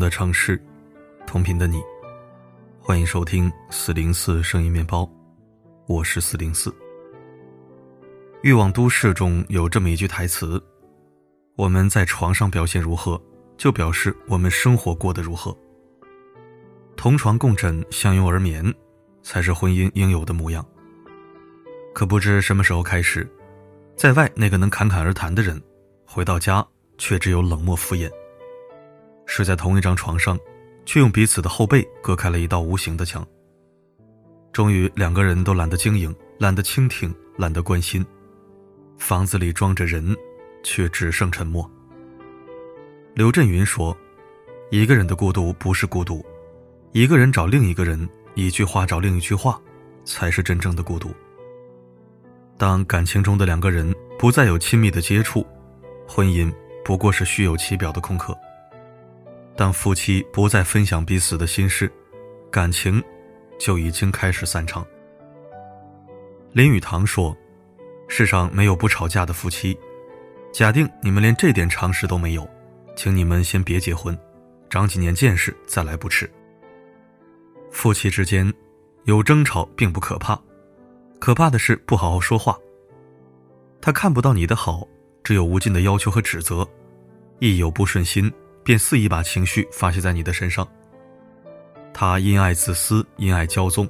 的城市，同频的你，欢迎收听四零四声音面包，我是四零四。欲望都市中有这么一句台词：“我们在床上表现如何，就表示我们生活过得如何。”同床共枕，相拥而眠，才是婚姻应有的模样。可不知什么时候开始，在外那个能侃侃而谈的人，回到家却只有冷漠敷衍。睡在同一张床上，却用彼此的后背隔开了一道无形的墙。终于，两个人都懒得经营，懒得倾听，懒得关心。房子里装着人，却只剩沉默。刘震云说：“一个人的孤独不是孤独，一个人找另一个人，一句话找另一句话，才是真正的孤独。”当感情中的两个人不再有亲密的接触，婚姻不过是虚有其表的空壳。当夫妻不再分享彼此的心事，感情就已经开始散场。林语堂说：“世上没有不吵架的夫妻。假定你们连这点常识都没有，请你们先别结婚，长几年见识再来不迟。夫妻之间有争吵并不可怕，可怕的是不好好说话。他看不到你的好，只有无尽的要求和指责，一有不顺心。”便肆意把情绪发泄在你的身上。他因爱自私，因爱骄纵，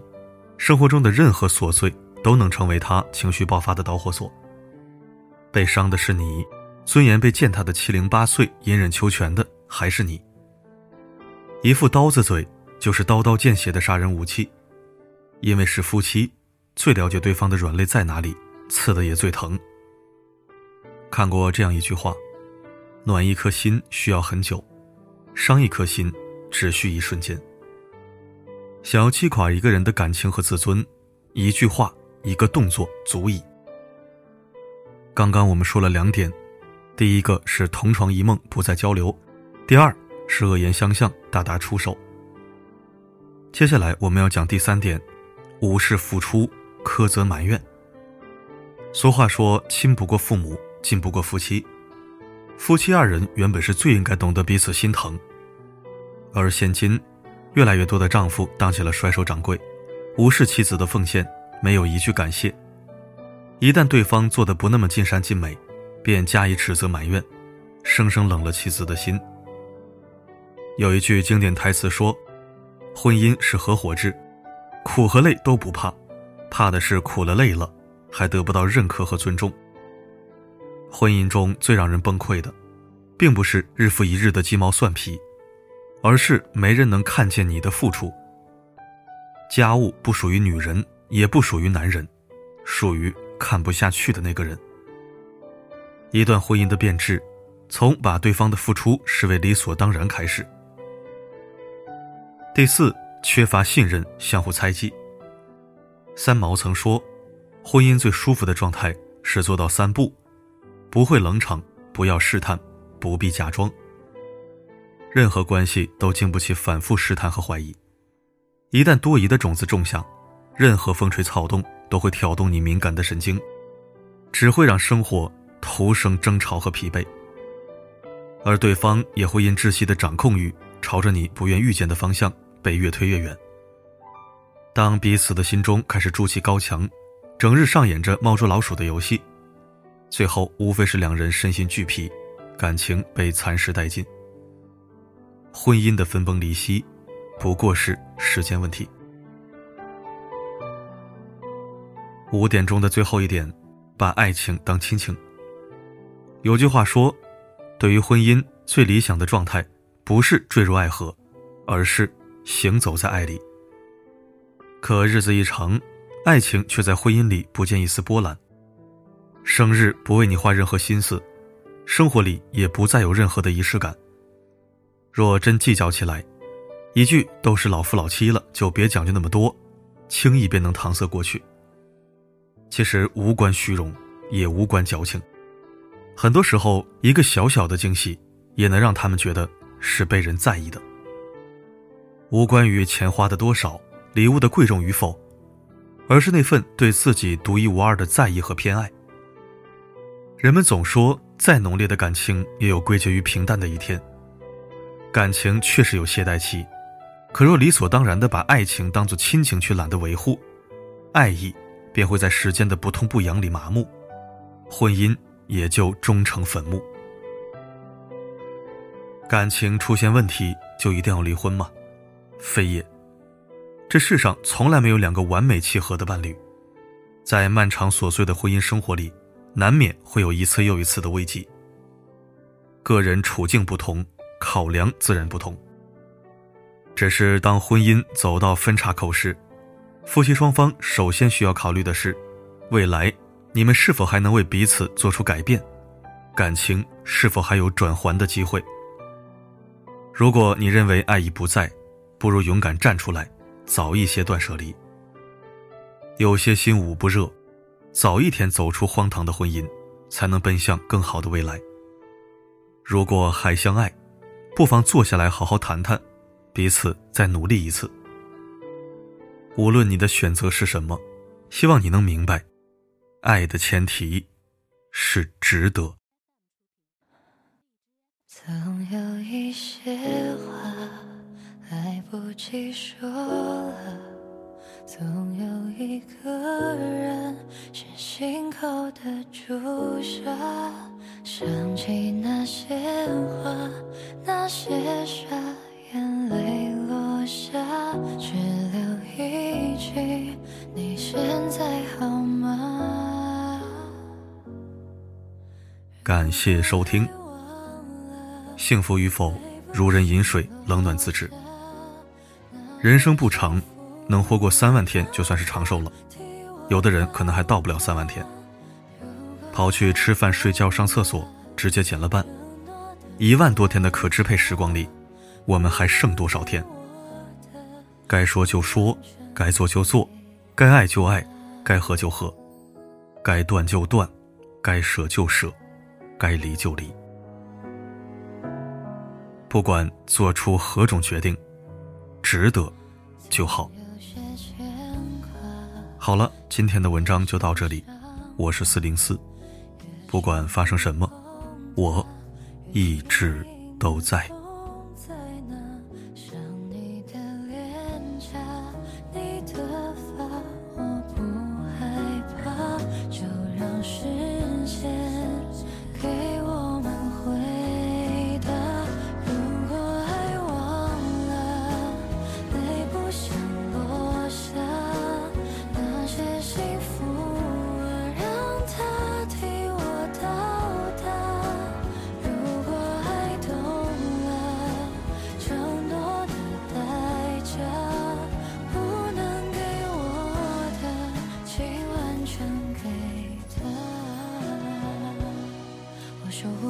生活中的任何琐碎都能成为他情绪爆发的导火索。被伤的是你，尊严被践踏的七零八碎，隐忍求全的还是你。一副刀子嘴，就是刀刀见血的杀人武器。因为是夫妻，最了解对方的软肋在哪里，刺的也最疼。看过这样一句话。暖一颗心需要很久，伤一颗心只需一瞬间。想要击垮一个人的感情和自尊，一句话、一个动作足矣。刚刚我们说了两点，第一个是同床异梦不再交流，第二是恶言相向大打出手。接下来我们要讲第三点，无视付出，苛责埋怨。俗话说，亲不过父母，近不过夫妻。夫妻二人原本是最应该懂得彼此心疼，而现今，越来越多的丈夫当起了甩手掌柜，无视妻子的奉献，没有一句感谢。一旦对方做的不那么尽善尽美，便加以指责埋怨，生生冷了妻子的心。有一句经典台词说：“婚姻是合伙制，苦和累都不怕，怕的是苦了累了，还得不到认可和尊重。”婚姻中最让人崩溃的，并不是日复一日的鸡毛蒜皮，而是没人能看见你的付出。家务不属于女人，也不属于男人，属于看不下去的那个人。一段婚姻的变质，从把对方的付出视为理所当然开始。第四，缺乏信任，相互猜忌。三毛曾说，婚姻最舒服的状态是做到三不。不会冷场，不要试探，不必假装。任何关系都经不起反复试探和怀疑，一旦多疑的种子种下，任何风吹草动都会挑动你敏感的神经，只会让生活徒生争吵和疲惫。而对方也会因窒息的掌控欲，朝着你不愿遇见的方向被越推越远。当彼此的心中开始筑起高墙，整日上演着猫捉老鼠的游戏。最后无非是两人身心俱疲，感情被蚕食殆尽。婚姻的分崩离析，不过是时间问题。五点钟的最后一点，把爱情当亲情。有句话说，对于婚姻最理想的状态，不是坠入爱河，而是行走在爱里。可日子一长，爱情却在婚姻里不见一丝波澜。生日不为你花任何心思，生活里也不再有任何的仪式感。若真计较起来，一句都是老夫老妻了，就别讲究那么多，轻易便能搪塞过去。其实无关虚荣，也无关矫情，很多时候一个小小的惊喜，也能让他们觉得是被人在意的。无关于钱花的多少，礼物的贵重与否，而是那份对自己独一无二的在意和偏爱。人们总说，再浓烈的感情也有归结于平淡的一天。感情确实有懈怠期，可若理所当然的把爱情当作亲情去懒得维护，爱意便会在时间的不痛不痒里麻木，婚姻也就终成坟墓。感情出现问题就一定要离婚吗？非也。这世上从来没有两个完美契合的伴侣，在漫长琐碎的婚姻生活里，难免会有一次又一次的危机。个人处境不同，考量自然不同。只是当婚姻走到分岔口时，夫妻双方首先需要考虑的是，未来你们是否还能为彼此做出改变，感情是否还有转圜的机会。如果你认为爱已不在，不如勇敢站出来。早一些断舍离，有些心捂不热，早一天走出荒唐的婚姻，才能奔向更好的未来。如果还相爱，不妨坐下来好好谈谈，彼此再努力一次。无论你的选择是什么，希望你能明白，爱的前提是值得。总有一些话。来不及说了，总有一个口的朱砂。想起那些话，那些傻眼泪落下，只留一句：你现在好吗？感谢收听。幸福与否，如人饮水，冷暖自知。人生不长，能活过三万天就算是长寿了。有的人可能还到不了三万天。跑去吃饭、睡觉、上厕所，直接减了半，一万多天的可支配时光里，我们还剩多少天？该说就说，该做就做，该爱就爱，该和就和，该断就断，该舍就舍，该离就离。不管做出何种决定。值得就好。好了，今天的文章就到这里。我是四零四，不管发生什么，我一直都在。如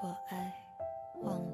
果爱忘了。